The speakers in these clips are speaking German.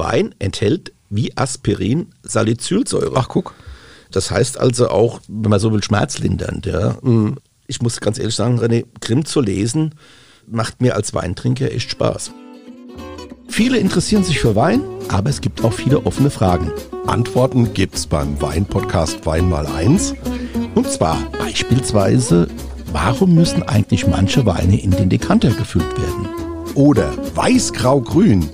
Wein enthält wie Aspirin Salicylsäure. Ach, guck. Das heißt also auch, wenn man so will, schmerzlindernd. Ja. Mhm. Ich muss ganz ehrlich sagen, René, Grimm zu lesen macht mir als Weintrinker echt Spaß. Viele interessieren sich für Wein, aber es gibt auch viele offene Fragen. Antworten gibt's beim Wein-Podcast Wein mal eins. Und zwar beispielsweise, warum müssen eigentlich manche Weine in den Dekanter gefüllt werden? Oder Weiß-Grau-Grün.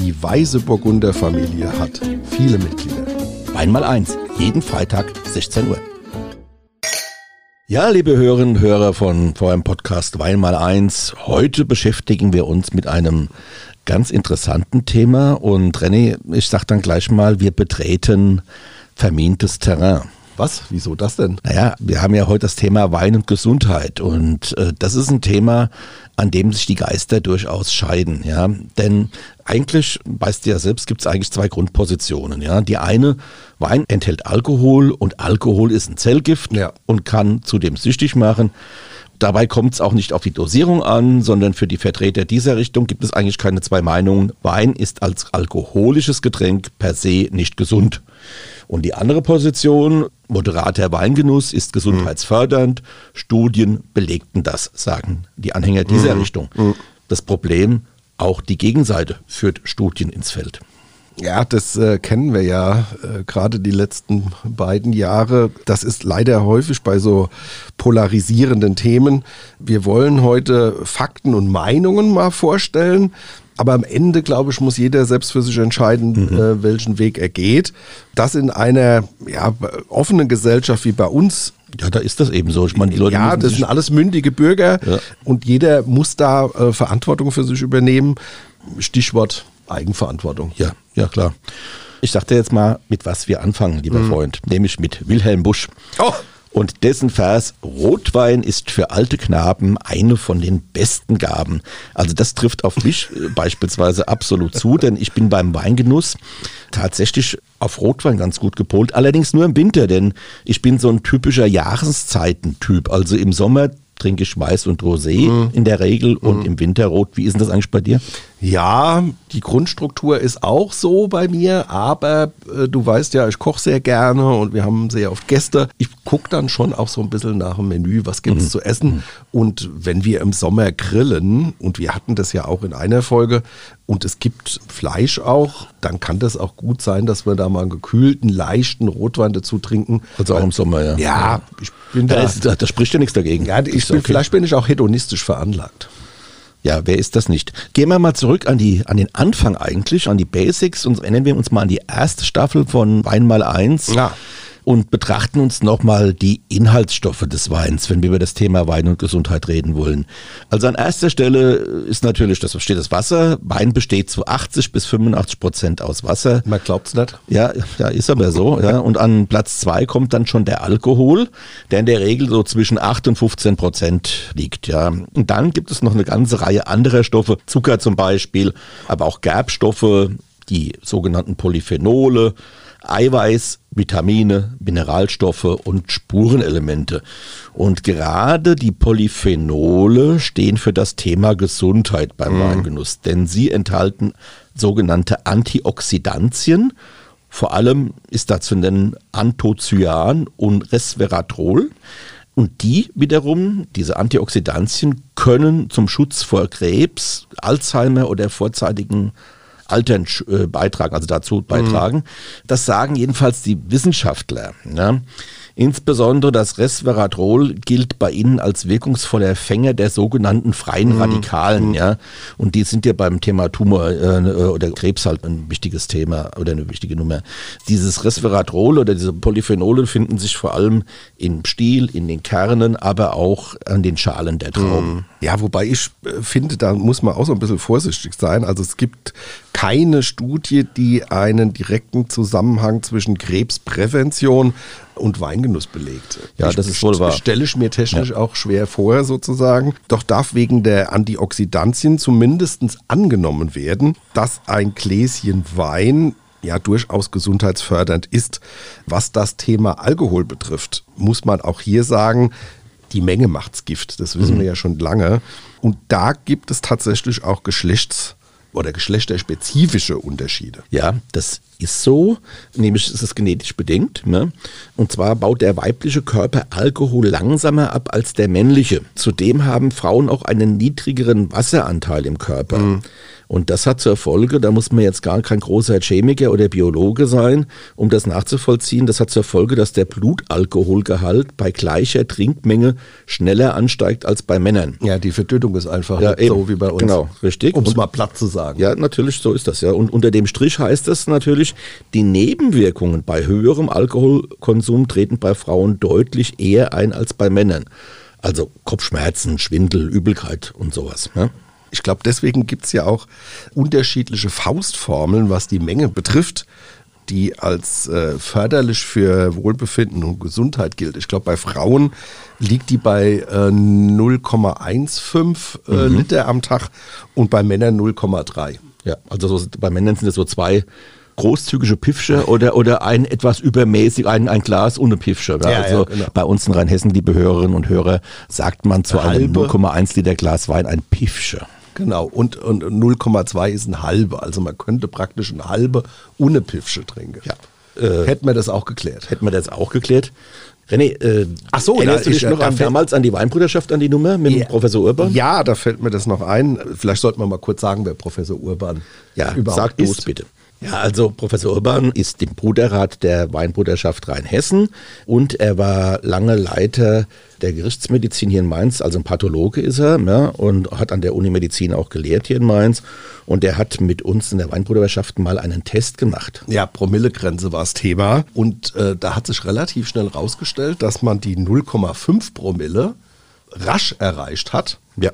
Die Weiße Burgunder Familie hat viele Mitglieder. Wein mal eins, jeden Freitag 16 Uhr. Ja, liebe Hörerinnen und Hörer von eurem Podcast Wein mal eins. Heute beschäftigen wir uns mit einem ganz interessanten Thema und René, ich sag dann gleich mal, wir betreten vermintes Terrain. Was? Wieso das denn? Naja, wir haben ja heute das Thema Wein und Gesundheit und äh, das ist ein Thema, an dem sich die Geister durchaus scheiden. Ja, denn eigentlich, weißt du ja selbst, gibt es eigentlich zwei Grundpositionen. Ja, die eine, Wein enthält Alkohol und Alkohol ist ein Zellgift Ja. und kann zudem süchtig machen. Dabei kommt es auch nicht auf die Dosierung an, sondern für die Vertreter dieser Richtung gibt es eigentlich keine zwei Meinungen. Wein ist als alkoholisches Getränk per se nicht gesund. Und die andere Position, moderater Weingenuss ist gesundheitsfördernd. Studien belegten das, sagen die Anhänger dieser Richtung. Das Problem, auch die Gegenseite führt Studien ins Feld. Ja, das äh, kennen wir ja äh, gerade die letzten beiden Jahre. Das ist leider häufig bei so polarisierenden Themen. Wir wollen heute Fakten und Meinungen mal vorstellen. Aber am Ende, glaube ich, muss jeder selbst für sich entscheiden, äh, welchen Weg er geht. Das in einer ja, offenen Gesellschaft wie bei uns Ja, da ist das eben so. Ich meine, die Leute ja, das sind alles mündige Bürger Ja. und jeder muss da äh, Verantwortung für sich übernehmen. Stichwort Eigenverantwortung. Ja, ja klar. Ich sagte jetzt mal, mit was wir anfangen, lieber Freund, nämlich mit Wilhelm Busch. Oh. Und dessen Vers, Rotwein ist für alte Knaben eine von den besten Gaben. Also das trifft auf mich äh, beispielsweise absolut zu, denn ich bin beim Weingenuss tatsächlich auf Rotwein ganz gut gepolt, allerdings nur im Winter, denn ich bin so ein typischer Jahreszeitentyp. Also im Sommer trinke ich Weiß und Rosé in der Regel und im Winter Rot. Wie ist denn das eigentlich bei dir? Ja, die Grundstruktur ist auch so bei mir, aber äh, du weißt ja, ich koche sehr gerne und wir haben sehr oft Gäste. Ich gucke dann schon auch so ein bisschen nach dem Menü, was gibt es zu essen. Und wenn wir im Sommer grillen, und wir hatten das ja auch in einer Folge, und es gibt Fleisch auch, dann kann das auch gut sein, dass wir da mal einen gekühlten, leichten Rotwein dazu trinken. Also auch im Sommer, ja. Ja, ich bin Da, da. ist, da, da spricht ja nichts dagegen. Ja, ich bin, okay. vielleicht bin ich auch hedonistisch veranlagt. Ja, wer ist das nicht? Gehen wir mal zurück an, die, an den Anfang eigentlich, an die Basics und erinnern wir uns mal an die erste Staffel von Wein mal eins Ja. Und betrachten uns nochmal die Inhaltsstoffe des Weins, wenn wir über das Thema Wein und Gesundheit reden wollen. Also an erster Stelle ist natürlich, das steht das Wasser. Wein besteht zu 80 bis 85 Prozent aus Wasser. Man glaubt's nicht. Ja, ja, ist aber so. Ja. Und an Platz zwei kommt dann schon der Alkohol, der in der Regel so zwischen 8 und 15 Prozent liegt. Ja. Und dann gibt es noch eine ganze Reihe anderer Stoffe, Zucker zum Beispiel, aber auch Gerbstoffe, die sogenannten Polyphenole, Eiweiß, Vitamine, Mineralstoffe und Spurenelemente. Und gerade die Polyphenole stehen für das Thema Gesundheit beim Weingenuss, denn sie enthalten sogenannte Antioxidantien. Vor allem ist da zu nennen Anthocyan und Resveratrol. Und die wiederum, diese Antioxidantien, können zum Schutz vor Krebs, Alzheimer oder vorzeitigen Altern äh, beitragen, also dazu beitragen. Das sagen jedenfalls die Wissenschaftler. Ja. Insbesondere das Resveratrol gilt bei ihnen als wirkungsvoller Fänger der sogenannten freien Radikalen. Ja. Und die sind ja beim Thema Tumor äh, oder Krebs halt ein wichtiges Thema oder eine wichtige Nummer. Dieses Resveratrol oder diese Polyphenole finden sich vor allem im Stiel, in den Kernen, aber auch an den Schalen der Trauben. Ja, wobei ich äh, finde, da muss man auch so ein bisschen vorsichtig sein. Also es gibt keine Studie, die einen direkten Zusammenhang zwischen Krebsprävention und Weingenuss belegt. Ja, ich, das ist wohl wahr. Stelle ich mir technisch auch schwer vor, sozusagen. Doch darf wegen der Antioxidantien zumindest angenommen werden, dass ein Gläschen Wein ja durchaus gesundheitsfördernd ist. Was das Thema Alkohol betrifft, muss man auch hier sagen, die Menge macht's Gift. Das wissen wir ja schon lange. Und da gibt es tatsächlich auch oder geschlechterspezifische Unterschiede. Ja, das ist so, nämlich ist es genetisch bedingt. Ne? Und zwar baut der weibliche Körper Alkohol langsamer ab als der männliche. Zudem haben Frauen auch einen niedrigeren Wasseranteil im Körper. Mhm. Und das hat zur Folge, da muss man jetzt gar kein großer Chemiker oder Biologe sein, um das nachzuvollziehen, das hat zur Folge, dass der Blutalkoholgehalt bei gleicher Trinkmenge schneller ansteigt als bei Männern. Ja, die Verdünnung ist einfach ja, so wie bei uns. Genau, richtig. Um es mal platt zu sagen. Ja, natürlich, so ist das ja. Und unter dem Strich heißt es natürlich, die Nebenwirkungen bei höherem Alkoholkonsum treten bei Frauen deutlich eher ein als bei Männern. Also Kopfschmerzen, Schwindel, Übelkeit und sowas. Ne? Ich glaube, deswegen gibt es ja auch unterschiedliche Faustformeln, was die Menge betrifft, die als äh, förderlich für Wohlbefinden und Gesundheit gilt. Ich glaube, bei Frauen liegt die bei äh, 0,15 äh, mhm. Liter am Tag und bei Männern 0,3. Ja, also so, bei Männern sind es so zwei großzügige Piffsche oder, oder ein etwas übermäßig, ein, ein Glas ohne Piffsche. Ja, also ja, genau. bei uns in Rheinhessen, liebe Hörerinnen und Hörer, sagt man zu einem 0,1 Liter Glas Wein ein Piffsche. Genau, und, und 0,2 ist ein halbe. Also man könnte praktisch ein halbe ohne Piffsche trinken. Ja. Äh, hätten wir das auch geklärt. Hätten wir das auch geklärt. René, äh, Ach so, erinnerst du dich noch an damals an die Weinbruderschaft, an die Nummer mit ja, Professor Urban? Ja, da fällt mir das noch ein. Vielleicht sollten wir mal kurz sagen, wer Professor Urban ja, überhaupt sag ist. bitte. Ja, also Professor Urban ist im Bruderrat der Weinbruderschaft Rheinhessen und er war lange Leiter der Gerichtsmedizin hier in Mainz, also ein Pathologe ist er ja, und hat an der Uni Medizin auch gelehrt hier in Mainz und er hat mit uns in der Weinbruderschaft mal einen Test gemacht. Ja, Promillegrenze war das Thema und äh, da hat sich relativ schnell rausgestellt, dass man die 0,5 Promille rasch erreicht hat. Ja.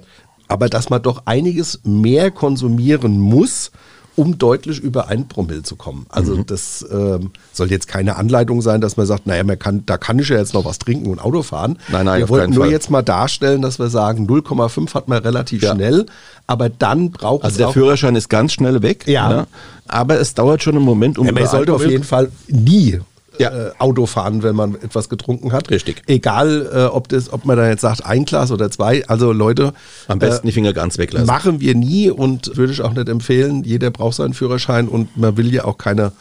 Aber dass man doch einiges mehr konsumieren muss, um deutlich über ein Promille zu kommen. Also mhm. das ähm, soll jetzt keine Anleitung sein, dass man sagt, naja, man kann, da kann ich ja jetzt noch was trinken und Auto fahren. Nein, nein, wir wollten nur Fall. jetzt mal darstellen, dass wir sagen, 0,5 hat man relativ ja. schnell, aber dann braucht also es Also der Führerschein ist ganz schnell weg. Ja. Ne? Aber es dauert schon einen Moment, um ja, Man sollte auf jeden Fall nie ja. äh, Auto fahren, wenn man etwas getrunken hat. Richtig. Egal, äh, ob, das, ob man da jetzt sagt, ein Glas oder zwei. Also Leute. Am besten äh, die Finger ganz weglassen. Machen wir nie und würde ich auch nicht empfehlen. Jeder braucht seinen Führerschein und man will ja auch keine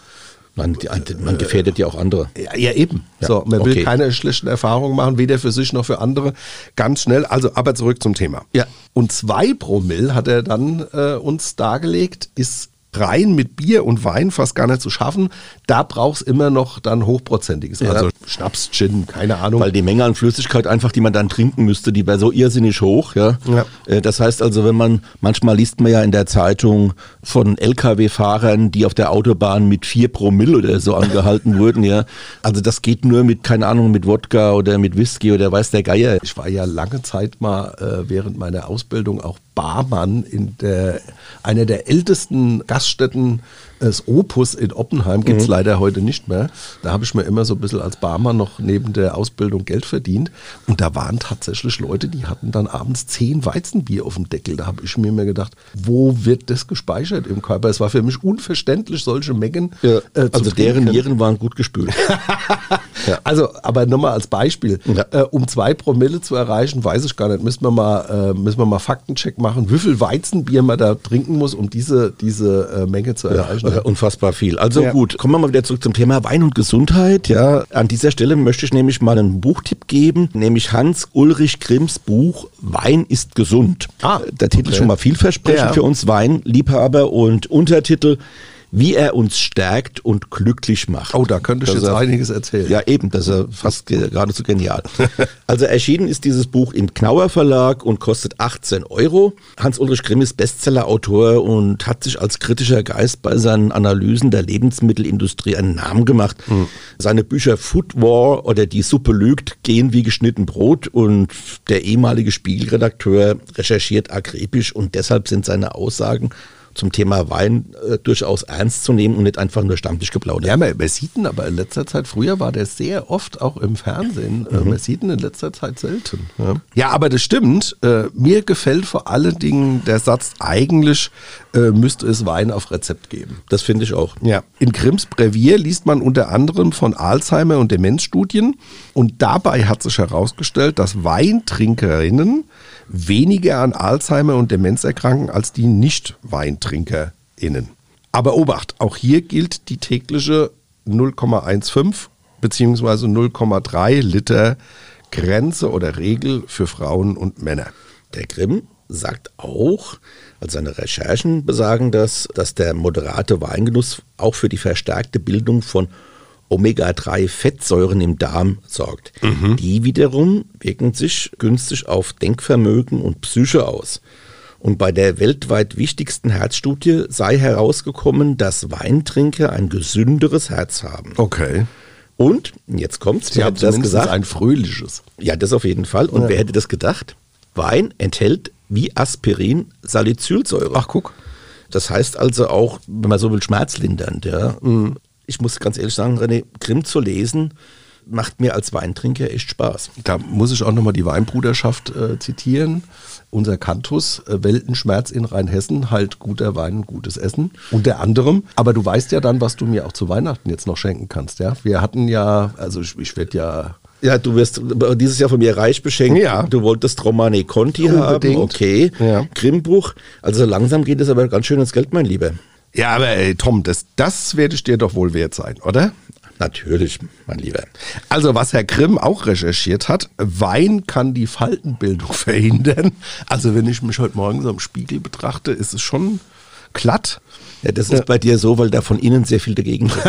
man, man, gefährdet ja auch andere. Ja, ja eben. Ja, so, man will keine schlechten Erfahrungen machen, weder für sich noch für andere. Ganz schnell. Also, aber zurück zum Thema. Ja. Und zwei Promille hat er dann äh, uns dargelegt, ist rein mit Bier und Wein fast gar nicht zu schaffen. Da braucht es immer noch dann hochprozentiges. Ja. Also Schnaps, Gin, keine Ahnung. Weil die Menge an Flüssigkeit einfach, die man dann trinken müsste, die wäre so irrsinnig hoch. Ja? ja. Äh, das heißt also, wenn man, manchmal liest man ja in der Zeitung von Lkw-Fahrern, die auf der Autobahn mit vier Promille oder so angehalten wurden. Ja. Also das geht nur mit, keine Ahnung, mit Wodka oder mit Whisky oder weiß der Geier. Ich war ja lange Zeit mal äh, während meiner Ausbildung auch Barmann in der, einer der ältesten Gaststätten das Opus in Oppenheim gibt es mhm. leider heute nicht mehr. Da habe ich mir immer so ein bisschen als Barmann noch neben der Ausbildung Geld verdient. Und da waren tatsächlich Leute, die hatten dann abends zehn Weizenbier auf dem Deckel. Da habe ich mir immer gedacht, wo wird das gespeichert im Körper? Es war für mich unverständlich, solche Mengen ja, äh, Also deren Nieren waren gut gespült. ja. Also, aber nochmal als Beispiel. Ja. Äh, um zwei Promille zu erreichen, weiß ich gar nicht. Müssen wir mal, äh, müssen wir mal Faktencheck machen, wie viel Weizenbier man da trinken muss, um diese, diese äh, Menge zu erreichen. Äh, unfassbar viel. Also ja. gut, kommen wir mal wieder zurück zum Thema Wein und Gesundheit. Ja, an dieser Stelle möchte ich nämlich mal einen Buchtipp geben, nämlich Hans Ulrich Grimms Buch Wein ist gesund. Ah, der Titel okay. ist schon mal vielversprechend ja. für uns Weinliebhaber und Untertitel wie er uns stärkt und glücklich macht. Oh, da könnte ich jetzt er, einiges erzählen. Ja, eben, das ist fast geradezu genial. also erschienen ist dieses Buch im Knauer Verlag und kostet 18 Euro. Hans-Ulrich Grimm ist Bestsellerautor und hat sich als kritischer Geist bei seinen Analysen der Lebensmittelindustrie einen Namen gemacht. Hm. Seine Bücher Food War oder Die Suppe lügt gehen wie geschnitten Brot und der ehemalige Spiegelredakteur recherchiert akribisch und deshalb sind seine Aussagen zum Thema Wein äh, durchaus ernst zu nehmen und nicht einfach nur Stammtisch geplaudert. Ja, man, man, sieht ihn aber in letzter Zeit, früher war der sehr oft auch im Fernsehen. Äh, mhm. man sieht ihn in letzter Zeit selten. Ja, ja aber das stimmt. Äh, mir gefällt vor allen Dingen der Satz, eigentlich äh, müsste es Wein auf Rezept geben. Das finde ich auch. Ja. In Grimms Brevier liest man unter anderem von Alzheimer und Demenzstudien und dabei hat sich herausgestellt, dass Weintrinkerinnen weniger an Alzheimer und Demenz erkranken als die Nicht-Weintrinker. WeintrinkerInnen. Aber Obacht, auch hier gilt die tägliche 0,15 bzw. 0,3 Liter Grenze oder Regel für Frauen und Männer. Der Grimm sagt auch, also seine Recherchen besagen das, dass der moderate Weingenuss auch für die verstärkte Bildung von Omega-3-Fettsäuren im Darm sorgt. Mhm. Die wiederum wirken sich günstig auf Denkvermögen und Psyche aus. Und bei der weltweit wichtigsten Herzstudie sei herausgekommen, dass Weintrinker ein gesünderes Herz haben. Okay. Und jetzt kommt's. Sie haben das gesagt. ein fröhliches. Ja, das auf jeden Fall. Und ja. wer hätte das gedacht? Wein enthält wie Aspirin Salicylsäure. Ach, guck. Das heißt also auch, wenn man so will, schmerzlindernd. Ja. Mhm. Ich muss ganz ehrlich sagen, René, Grimm zu lesen, macht mir als Weintrinker echt Spaß. Da muss ich auch nochmal die Weinbruderschaft äh, zitieren. Unser Kantus, äh, Weltenschmerz in Rheinhessen, halt guter Wein, gutes Essen. Unter anderem. Aber du weißt ja dann, was du mir auch zu Weihnachten jetzt noch schenken kannst. Ja, Wir hatten ja, also ich, ich werde ja ja, du wirst dieses Jahr von mir reich beschenkt. Ja. Du wolltest Romane Conti Unbedingt. haben. Okay. Ja. Grimmbuch. Also langsam geht es aber ganz schön ins Geld, mein Lieber. Ja, aber ey, Tom, das, das werde ich dir doch wohl wert sein, oder? Natürlich, mein Lieber. Also, was Herr Grimm auch recherchiert hat, Wein kann die Faltenbildung verhindern. Also, wenn ich mich heute Morgen so im Spiegel betrachte, ist es schon glatt. Ja, das ist bei dir so, weil da von innen sehr viel dagegen ist.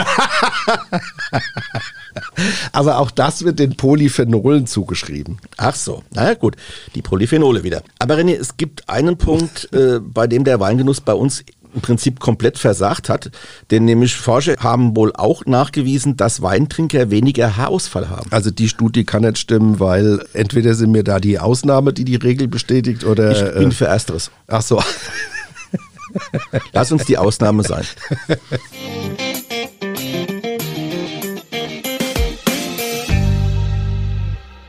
Aber auch das wird den Polyphenolen zugeschrieben. Ach so, naja gut, die Polyphenole wieder. Aber René, es gibt einen Punkt, äh, bei dem der Weingenuss bei uns im Prinzip komplett versagt hat. Denn nämlich Forscher haben wohl auch nachgewiesen, dass Weintrinker weniger Haarausfall haben. Also die Studie kann nicht stimmen, weil entweder sind mir da die Ausnahme, die die Regel bestätigt, oder... Ich bin äh, für Ersteres. Ach so. Lass uns die Ausnahme sein.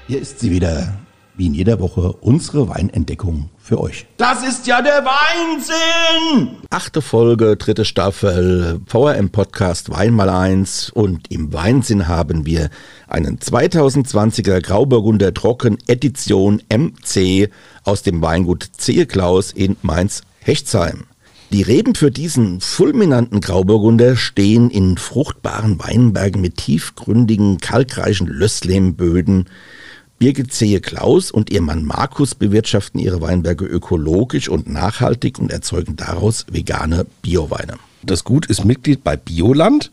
Hier ist sie wieder, wie in jeder Woche, unsere Weinentdeckung für euch. Das ist ja der Weinsinn! Achte Folge, dritte Staffel, VRM Podcast Wein mal eins und im Weinsinn haben wir einen 2020er Grauburgunder Trocken Edition MC aus dem Weingut Zehe Klaus in Mainz-Hechtsheim. Die Reben für diesen fulminanten Grauburgunder stehen in fruchtbaren Weinbergen mit tiefgründigen, kalkreichen Lösslehmböden. Birgit Zehe Klaus und ihr Mann Markus bewirtschaften ihre Weinberge ökologisch und nachhaltig und erzeugen daraus vegane Bioweine. Das Gut ist Mitglied bei Bioland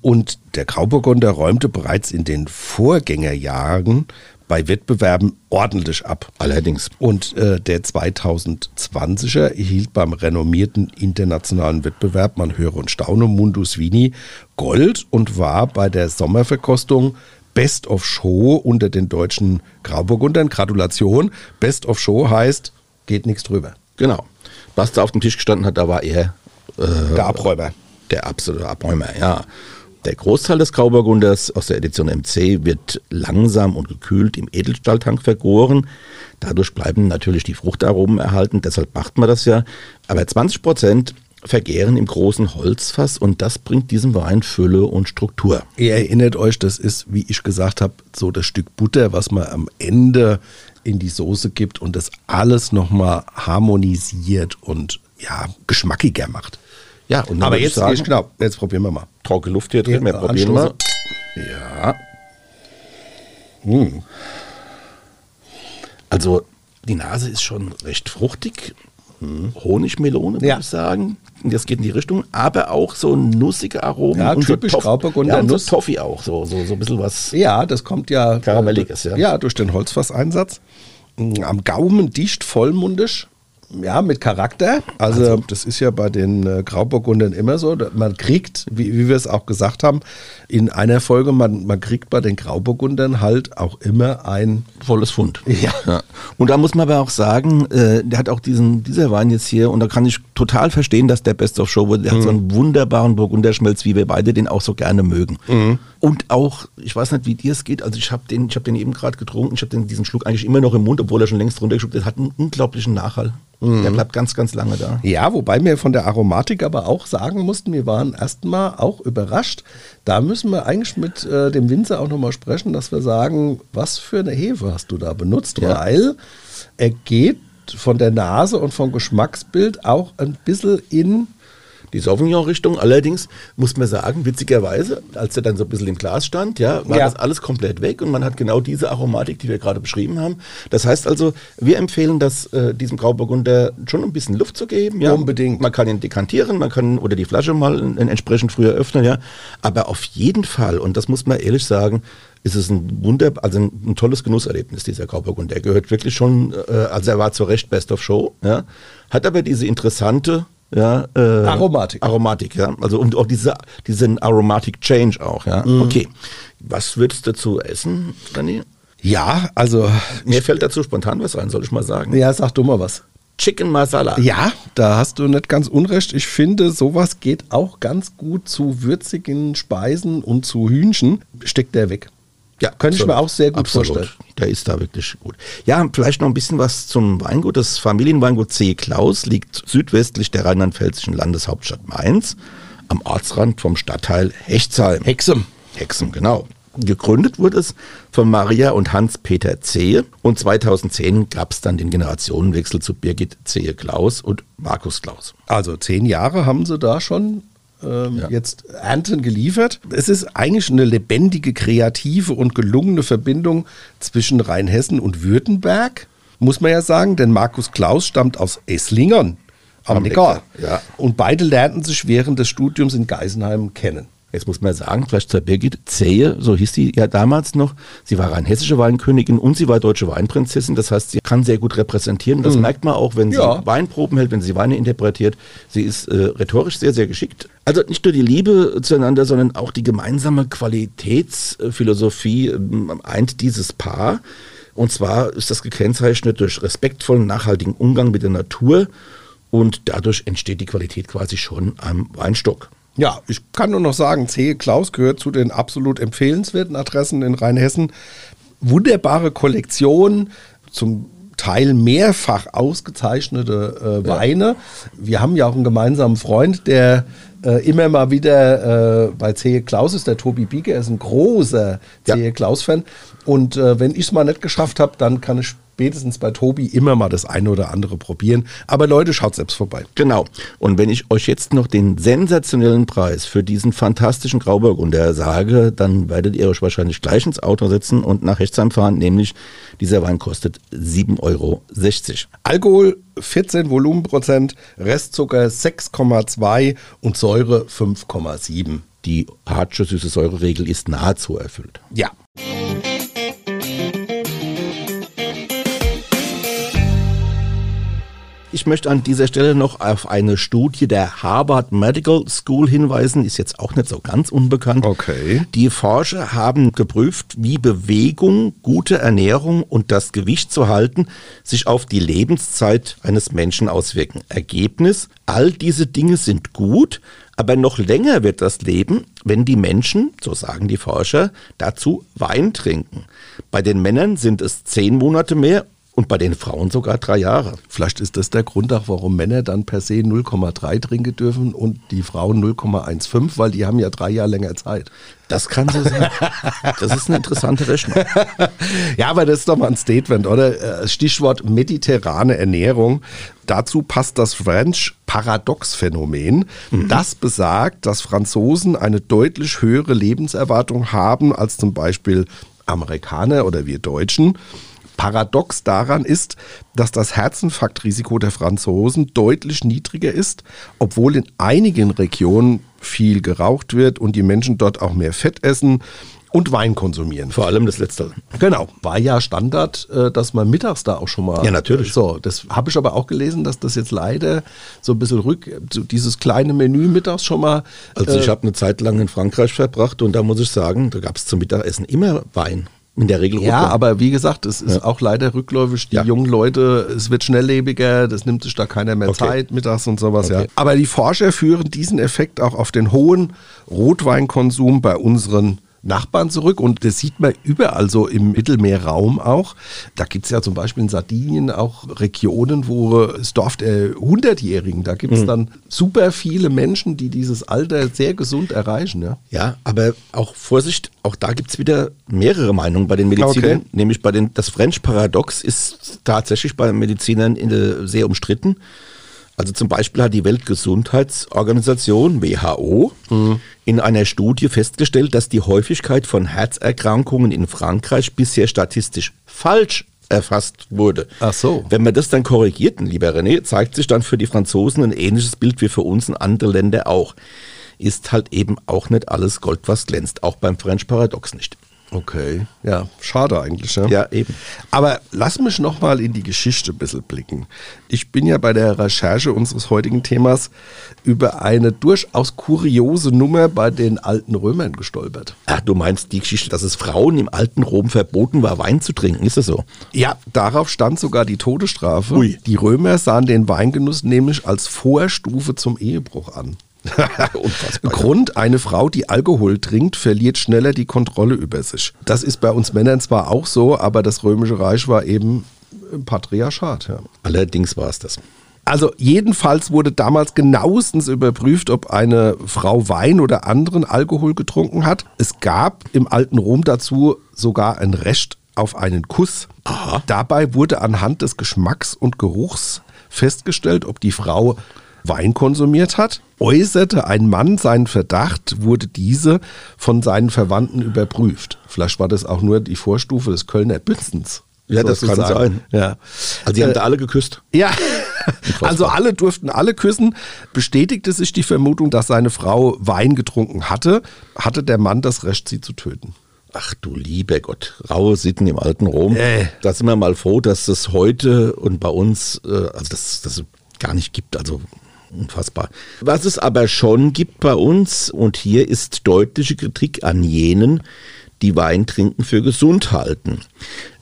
und der Grauburgunder räumte bereits in den Vorgängerjahren bei Wettbewerben ordentlich ab. Allerdings. Und äh, der 2020er erhielt beim renommierten internationalen Wettbewerb, man höre und staune, Mundus Vini Gold und war bei der Sommerverkostung Best of Show unter den deutschen Grauburgundern. Gratulation. Best of Show heißt, geht nichts drüber. Genau. Was da auf dem Tisch gestanden hat, da war er äh, der Abräumer. Der absolute Abräumer, ja. Der Großteil des Grauburgunders aus der Edition MC wird langsam und gekühlt im Edelstahltank vergoren. Dadurch bleiben natürlich die Fruchtaromen erhalten, deshalb macht man das ja. Aber 20 Prozent vergären im großen Holzfass und das bringt diesem Wein Fülle und Struktur. Ihr erinnert euch, das ist, wie ich gesagt habe, so das Stück Butter, was man am Ende in die Soße gibt und das alles nochmal harmonisiert und ja, geschmackiger macht. Ja, und aber jetzt, sagen, genau, jetzt probieren wir mal. Trockene Luft hier drin, wir probieren mal. Ja. Hm. Also die Nase ist schon recht fruchtig. Hm. Honigmelone, würde ja. ich sagen. Das geht in die Richtung, aber auch so nussige Aromen. Ja, und typisch so Grauburgunder ja, und Nuss. So Toffee auch, so, so, so ein bisschen was. Ja, das kommt ja. Karamelliges, ja. Ja, durch den Holzfasseinsatz. Am Gaumen dicht, vollmundig. Ja, mit Charakter. Also, also, das ist ja bei den äh, Grauburgundern immer so. Man kriegt, wie, wie wir es auch gesagt haben, in einer Folge, man, man kriegt bei den Grauburgundern halt auch immer ein volles Fund. Ja. ja. Und da muss man aber auch sagen, äh, der hat auch diesen, dieser Wein jetzt hier, und da kann ich total verstehen, dass der Best of Show wurde. Der mhm. hat so einen wunderbaren Burgunderschmelz, wie wir beide den auch so gerne mögen. Mhm. Und auch, ich weiß nicht, wie dir es geht, also ich habe den, hab den eben gerade getrunken, ich habe diesen Schluck eigentlich immer noch im Mund, obwohl er schon längst runtergeschluckt ist. hat einen unglaublichen Nachhall. Mhm. Der bleibt ganz, ganz lange da. Ja, wobei wir von der Aromatik aber auch sagen mussten, wir waren erstmal auch überrascht. Da müssen wir eigentlich mit äh, dem Winzer auch nochmal sprechen, dass wir sagen, was für eine Hefe hast du da benutzt, ja. weil er geht von der Nase und vom Geschmacksbild auch ein bisschen in die Sauvignon-Richtung. Allerdings muss man sagen, witzigerweise, als er dann so ein bisschen im Glas stand, ja, war Ja. das alles komplett weg und man hat genau diese Aromatik, die wir gerade beschrieben haben. Das heißt also, wir empfehlen das äh, diesem Grauburgunder schon ein bisschen Luft zu geben. Ja. Unbedingt. Man kann ihn dekantieren, man kann oder die Flasche mal entsprechend früher öffnen, ja. Aber auf jeden Fall, und das muss man ehrlich sagen, ist es ein Wunder, also ein, ein tolles Genusserlebnis, dieser Grauburgunder. Der gehört wirklich schon, äh, also er war zu Recht Best of Show, ja. Hat aber diese interessante, ja, äh, Aromatik. Aromatik, ja. Also und auch diese, diesen Aromatic Change auch, ja. Mhm. Okay. Was würdest du dazu essen, Danny? Ja, also, Mir fällt dazu spontan was rein, soll ich mal sagen. ja, sag du mal was. Chicken Masala. Ja, da hast du nicht ganz unrecht. Ich finde, sowas geht auch ganz gut zu würzigen Speisen und zu Hühnchen. Steckt der weg. Ja, Könnte ich absolut. mir auch sehr gut absolut. vorstellen. Der ist da wirklich gut. Ja, vielleicht noch ein bisschen was zum Weingut. Das Familienweingut C. Klaus liegt südwestlich der rheinland-pfälzischen Landeshauptstadt Mainz, am Ortsrand vom Stadtteil Hechtsheim. Hexem. Hexen, genau. Gegründet wurde es von Maria und Hans-Peter Zehe und 2010 gab es dann den Generationenwechsel zu Birgit Zehe Klaus und Markus Klaus. Also zehn Jahre haben sie da schon ähm, Ja. jetzt Ernten geliefert. Es ist eigentlich eine lebendige, kreative und gelungene Verbindung zwischen Rheinhessen und Württemberg, muss man ja sagen, denn Markus Klaus stammt aus Esslingern am, Am Neckar. Neckar, ja. Und beide lernten sich während des Studiums in Geisenheim kennen. Jetzt muss man sagen, vielleicht zur Birgit Zehe, so hieß sie ja damals noch. Sie war eine hessische Weinkönigin und sie war deutsche Weinprinzessin. Das heißt, sie kann sehr gut repräsentieren. Das merkt man auch, wenn sie Ja. Weinproben hält, wenn sie Weine interpretiert. Sie ist äh, rhetorisch sehr, sehr geschickt. Also nicht nur die Liebe zueinander, sondern auch die gemeinsame Qualitätsphilosophie ähm, eint dieses Paar. Und zwar ist das gekennzeichnet durch respektvollen, nachhaltigen Umgang mit der Natur. Und dadurch entsteht die Qualität quasi schon am Weinstock. Ja, ich kann nur noch sagen, C. Klaus gehört zu den absolut empfehlenswerten Adressen in Rheinhessen. Wunderbare Kollektion, zum Teil mehrfach ausgezeichnete äh, Weine. Wir haben ja auch einen gemeinsamen Freund, der äh, immer mal wieder äh, bei C. Klaus ist, der Tobi Bieger, er ist ein großer Ja. C. Klaus-Fan. Und äh, wenn ich es mal nicht geschafft habe, dann kann ich spätestens bei Tobi immer mal das eine oder andere probieren. Aber Leute, schaut selbst vorbei. Genau. Und wenn ich euch jetzt noch den sensationellen Preis für diesen fantastischen Grauburgunder sage, dann werdet ihr euch wahrscheinlich gleich ins Auto setzen und nach Hechtsheim fahren, nämlich dieser Wein kostet 7,60 Euro. Alkohol 14 Volumenprozent, Restzucker 6,2 und Säure 5,7. Die hartsche süße Säureregel ist nahezu erfüllt. Ja. Möchte an dieser Stelle noch auf eine Studie der Harvard Medical School hinweisen, ist jetzt auch nicht so ganz unbekannt. Okay. Die Forscher haben geprüft, wie Bewegung, gute Ernährung und das Gewicht zu halten sich auf die Lebenszeit eines Menschen auswirken. Ergebnis, all diese Dinge sind gut, aber noch länger wird das Leben, wenn die Menschen, so sagen die Forscher, dazu Wein trinken. Bei den Männern sind es zehn Monate mehr und bei den Frauen sogar drei Jahre. Vielleicht ist das der Grund auch, warum Männer dann per se 0,3 trinken dürfen und die Frauen 0,15, weil die haben ja drei Jahre länger Zeit. Das kann so sein. Das ist eine interessante Rechnung. Ja, aber das ist doch mal ein Statement, oder? Äh, Stichwort mediterrane Ernährung. Dazu passt das French Paradox-Phänomen. Das besagt, dass Franzosen eine deutlich höhere Lebenserwartung haben als zum Beispiel Amerikaner oder wir Deutschen. Paradox daran ist, dass das Herzinfarktrisiko der Franzosen deutlich niedriger ist, obwohl in einigen Regionen viel geraucht wird und die Menschen dort auch mehr Fett essen und Wein konsumieren. Vor allem das Letzte. Genau, war ja Standard, äh, dass man mittags da auch schon mal. Ja, natürlich. So, das habe ich aber auch gelesen, dass das jetzt leider so ein bisschen rück, dieses kleine Menü mittags schon mal. Also ich habe eine Zeit lang in Frankreich verbracht und da muss ich sagen, da gab es zum Mittagessen immer Wein. In der Regel Ja, Rotwein. aber wie gesagt, es ist auch leider rückläufig. Die Ja. jungen Leute, es wird schnelllebiger, das nimmt sich da keiner mehr Okay. Zeit mittags und sowas. Ja. Okay. Aber die Forscher führen diesen Effekt auch auf den hohen Rotweinkonsum bei unseren Nachbarn zurück und das sieht man überall so im Mittelmeerraum auch. Da gibt es ja zum Beispiel in Sardinien auch Regionen, wo es Dorf der Hundertjährigen, da gibt es mhm. dann super viele Menschen, die dieses Alter sehr gesund erreichen. Ja, ja aber auch Vorsicht, auch da gibt es wieder mehrere Meinungen bei den Medizinern, okay. nämlich bei den, das French Paradox ist tatsächlich bei Medizinern sehr umstritten. Also zum Beispiel hat die Weltgesundheitsorganisation WHO mhm. in einer Studie festgestellt, dass die Häufigkeit von Herzerkrankungen in Frankreich bisher statistisch falsch erfasst wurde. Ach so. Wenn man das dann korrigiert, lieber René, zeigt sich dann für die Franzosen ein ähnliches Bild wie für uns in andere Länder auch. Ist halt eben auch nicht alles Gold, was glänzt, auch beim French Paradox nicht. Okay, ja, schade eigentlich. Ja, ja eben. Aber lass mich nochmal in die Geschichte ein bisschen blicken. Ich bin ja bei der Recherche unseres heutigen Themas über eine durchaus kuriose Nummer bei den alten Römern gestolpert. Ach, du meinst die Geschichte, dass es Frauen im alten Rom verboten war, Wein zu trinken, ist das so? Ja, darauf stand sogar die Todesstrafe. Ui. Die Römer sahen den Weingenuss nämlich als Vorstufe zum Ehebruch an. Grund, eine Frau, die Alkohol trinkt, verliert schneller die Kontrolle über sich. Das ist bei uns Männern zwar auch so, aber das Römische Reich war eben Patriarchat. Ja. Allerdings war es das. Also jedenfalls wurde damals genauestens überprüft, ob eine Frau Wein oder anderen Alkohol getrunken hat. Es gab im alten Rom dazu sogar ein Recht auf einen Kuss. Aha. Dabei wurde anhand des Geschmacks und Geruchs festgestellt, ob die Frau Wein konsumiert hat. Äußerte ein Mann seinen Verdacht, wurde diese von seinen Verwandten überprüft. Vielleicht war das auch nur die Vorstufe des Kölner Bützens. Ja, das kann sein. Ja. Also die haben äh, da alle geküsst. Ja, also alle durften alle küssen. Bestätigte sich die Vermutung, dass seine Frau Wein getrunken hatte, hatte der Mann das Recht, sie zu töten. Ach du lieber Gott, raue Sitten im alten Rom. Äh. Da sind wir mal froh, dass das heute und bei uns, äh, also das, das gar nicht gibt. Also Unfassbar. Was es aber schon gibt bei uns, und hier ist deutliche Kritik an jenen, die Wein trinken für gesund halten.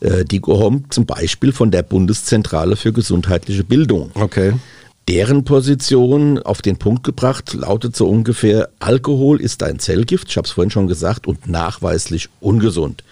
Äh, die kommt zum Beispiel von der Bundeszentrale für gesundheitliche Bildung. Okay. Deren Position auf den Punkt gebracht lautet so ungefähr, Alkohol ist ein Zellgift, ich habe es vorhin schon gesagt, und nachweislich ungesund.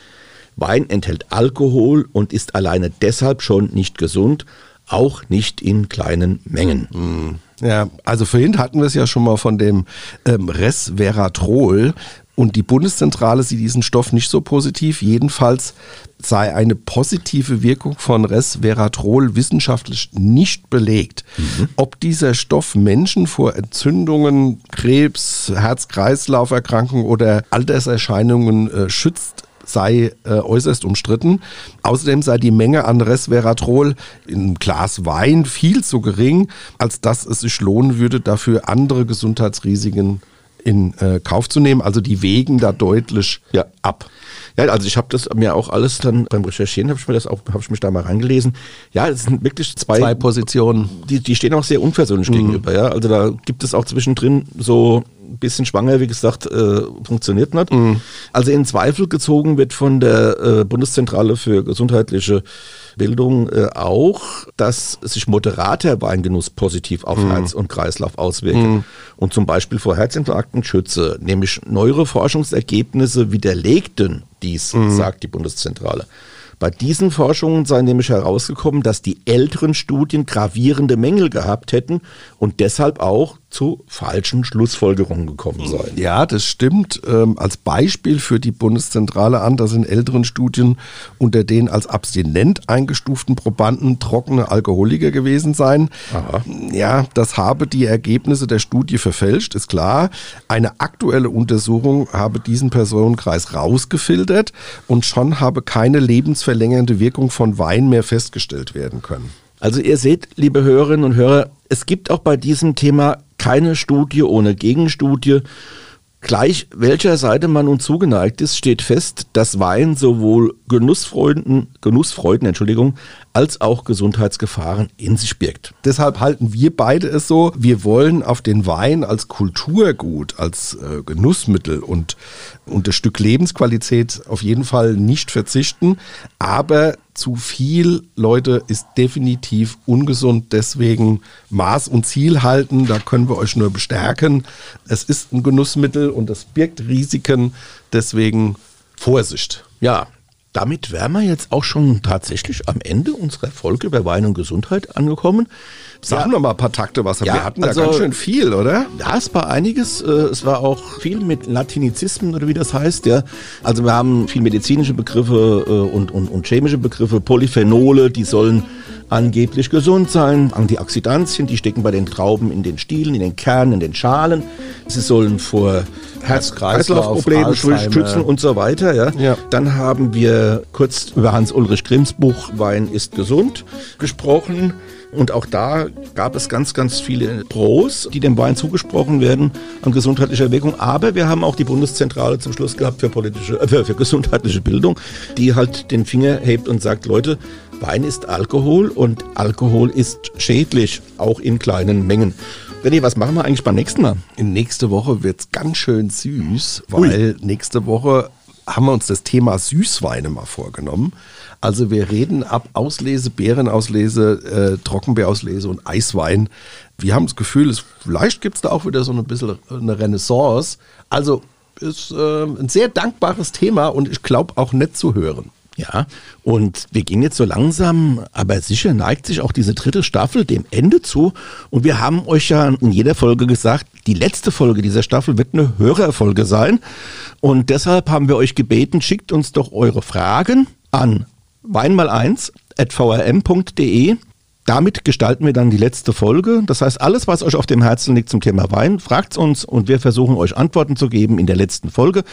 Wein enthält Alkohol und ist alleine deshalb schon nicht gesund, auch nicht in kleinen Mengen. Mhm. Ja, also vorhin hatten wir es ja schon mal von dem ähm, Resveratrol. Und die Bundeszentrale sieht diesen Stoff nicht so positiv. Jedenfalls sei eine positive Wirkung von Resveratrol wissenschaftlich nicht belegt. Mhm. Ob dieser Stoff Menschen vor Entzündungen, Krebs, Herz-Kreislauf-Erkrankungen oder Alterserscheinungen äh, schützt, sei äh, äußerst umstritten. Außerdem sei die Menge an Resveratrol in einem Glas Wein viel zu gering, als dass es sich lohnen würde, dafür andere Gesundheitsrisiken in äh, Kauf zu nehmen. Also die wägen da deutlich ja. ab. Ja, also ich habe das mir auch alles dann beim Recherchieren habe ich mir das auch habe ich mich da mal reingelesen. Ja, es sind wirklich zwei, zwei Positionen. Die, die stehen auch sehr unversöhnlich mhm. gegenüber. Ja, also da gibt es auch zwischendrin so ein bisschen schwanger, wie gesagt, äh, funktioniert nicht. Mhm. Also in Zweifel gezogen wird von der äh, Bundeszentrale für gesundheitliche Bildung äh, auch, dass sich moderater Weingenuss positiv auf mhm. Herz und Kreislauf auswirkt mhm. und zum Beispiel vor Herzinfarkten schütze. Nämlich neuere Forschungsergebnisse widerlegten dies, mhm. sagt die Bundeszentrale. Bei diesen Forschungen sei nämlich herausgekommen, dass die älteren Studien gravierende Mängel gehabt hätten und deshalb auch zu falschen Schlussfolgerungen gekommen seien. Ja, das stimmt. Ähm, als Beispiel für die Bundeszentrale an, dass in älteren Studien unter den als abstinent eingestuften Probanden trockene Alkoholiker gewesen seien. Aha. Ja, das habe die Ergebnisse der Studie verfälscht, ist klar. Eine aktuelle Untersuchung habe diesen Personenkreis rausgefiltert und schon habe keine lebensverlängernde Wirkung von Wein mehr festgestellt werden können. Also ihr seht, liebe Hörerinnen und Hörer, es gibt auch bei diesem Thema keine Studie ohne Gegenstudie. Gleich welcher Seite man nun zugeneigt ist, steht fest, dass Wein sowohl Genussfreuden, Genussfreuden, Entschuldigung, als auch Gesundheitsgefahren in sich birgt. Deshalb halten wir beide es so, wir wollen auf den Wein als Kulturgut, als äh, Genussmittel und, und das Stück Lebensqualität auf jeden Fall nicht verzichten. Aber zu viel, Leute, ist definitiv ungesund. Deswegen Maß und Ziel halten, da können wir euch nur bestärken. Es ist ein Genussmittel und es birgt Risiken. Deswegen Vorsicht. Ja, damit wären wir jetzt auch schon tatsächlich am Ende unserer Folge über Wein und Gesundheit angekommen. Sagen ja. wir mal ein paar Takte, was ja, wir hatten also, ja ganz schön viel, oder? Ja, es war einiges. Äh, es war auch viel mit Latinizismen oder wie das heißt. Ja. Also wir haben viel medizinische Begriffe äh, und, und, und chemische Begriffe, Polyphenole, die sollen angeblich gesund sein. Antioxidantien, die stecken bei den Trauben in den Stielen, in den Kernen, in den Schalen. Sie sollen vor Herz-Kreislauf-Problemen schützen und so weiter. Ja. Ja. Dann haben wir kurz über Hans-Ulrich Grimms Buch Wein ist gesund gesprochen. Und auch da gab es ganz, ganz viele Pros, die dem Wein zugesprochen werden an gesundheitlicher Wirkung. Aber wir haben auch die Bundeszentrale zum Schluss gehabt für politische, äh, für, gesundheitliche Bildung, die halt den Finger hebt und sagt, Leute, Wein ist Alkohol und Alkohol ist schädlich, auch in kleinen Mengen. René, was machen wir eigentlich beim nächsten Mal? In nächste Woche wird es ganz schön süß, weil nächste Woche haben wir uns das Thema Süßweine mal vorgenommen. Also wir reden ab Auslese, Beerenauslese, äh, Trockenbeerauslese und Eiswein. Wir haben das Gefühl, es, vielleicht gibt es da auch wieder so ein bisschen eine Renaissance. Also ist äh, ein sehr dankbares Thema und ich glaube auch nett zu hören. Ja, und wir gehen jetzt so langsam, aber sicher neigt sich auch diese dritte Staffel dem Ende zu. Und wir haben euch ja in jeder Folge gesagt, die letzte Folge dieser Staffel wird eine Hörerfolge sein. Und deshalb haben wir euch gebeten, schickt uns doch eure Fragen an weinmal1 at vrm.de. Damit gestalten wir dann die letzte Folge. Das heißt, alles, was euch auf dem Herzen liegt zum Thema Wein, fragt uns und wir versuchen euch Antworten zu geben in der letzten Folge.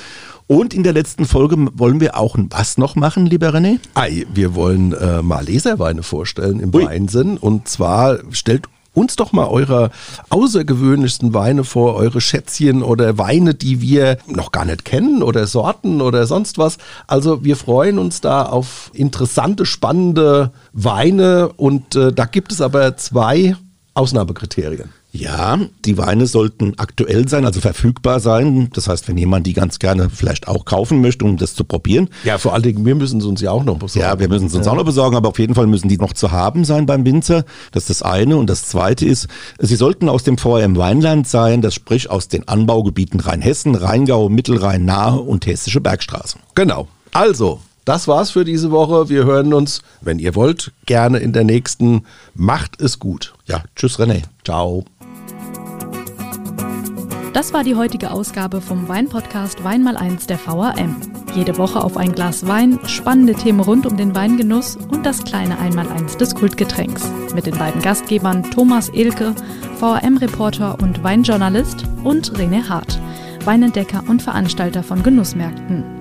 Und in der letzten Folge wollen wir auch was noch machen, lieber René? Ei, wir wollen äh, mal Leserweine vorstellen im Ui. Weinsinn. Und zwar stellt uns doch mal eure außergewöhnlichsten Weine vor, eure Schätzchen oder Weine, die wir noch gar nicht kennen oder Sorten oder sonst was. Also wir freuen uns da auf interessante, spannende Weine und äh, da gibt es aber zwei Ausnahmekriterien. Ja, die Weine sollten aktuell sein, also verfügbar sein. Das heißt, wenn jemand die ganz gerne vielleicht auch kaufen möchte, um das zu probieren. Ja, vor allen Dingen, wir müssen es uns ja auch noch besorgen. Ja, wir müssen es uns auch noch besorgen, aber auf jeden Fall müssen die noch zu haben sein beim Winzer. Das ist das eine. Und das zweite ist, sie sollten aus dem VRM Weinland sein, das sprich aus den Anbaugebieten Rheinhessen, Rheingau, Mittelrhein, Nahe und Hessische Bergstraße. Genau. Also, das war's für diese Woche. Wir hören uns, wenn ihr wollt, gerne in der nächsten. Macht es gut. Ja, tschüss René. Ciao. Das war die heutige Ausgabe vom Weinpodcast Wein mal eins der VAM. Jede Woche auf ein Glas Wein, spannende Themen rund um den Weingenuss und das kleine Einmaleins des Kultgetränks. Mit den beiden Gastgebern Thomas Elke, VAM-Reporter und Weinjournalist und René Hart, Weinentdecker und Veranstalter von Genussmärkten.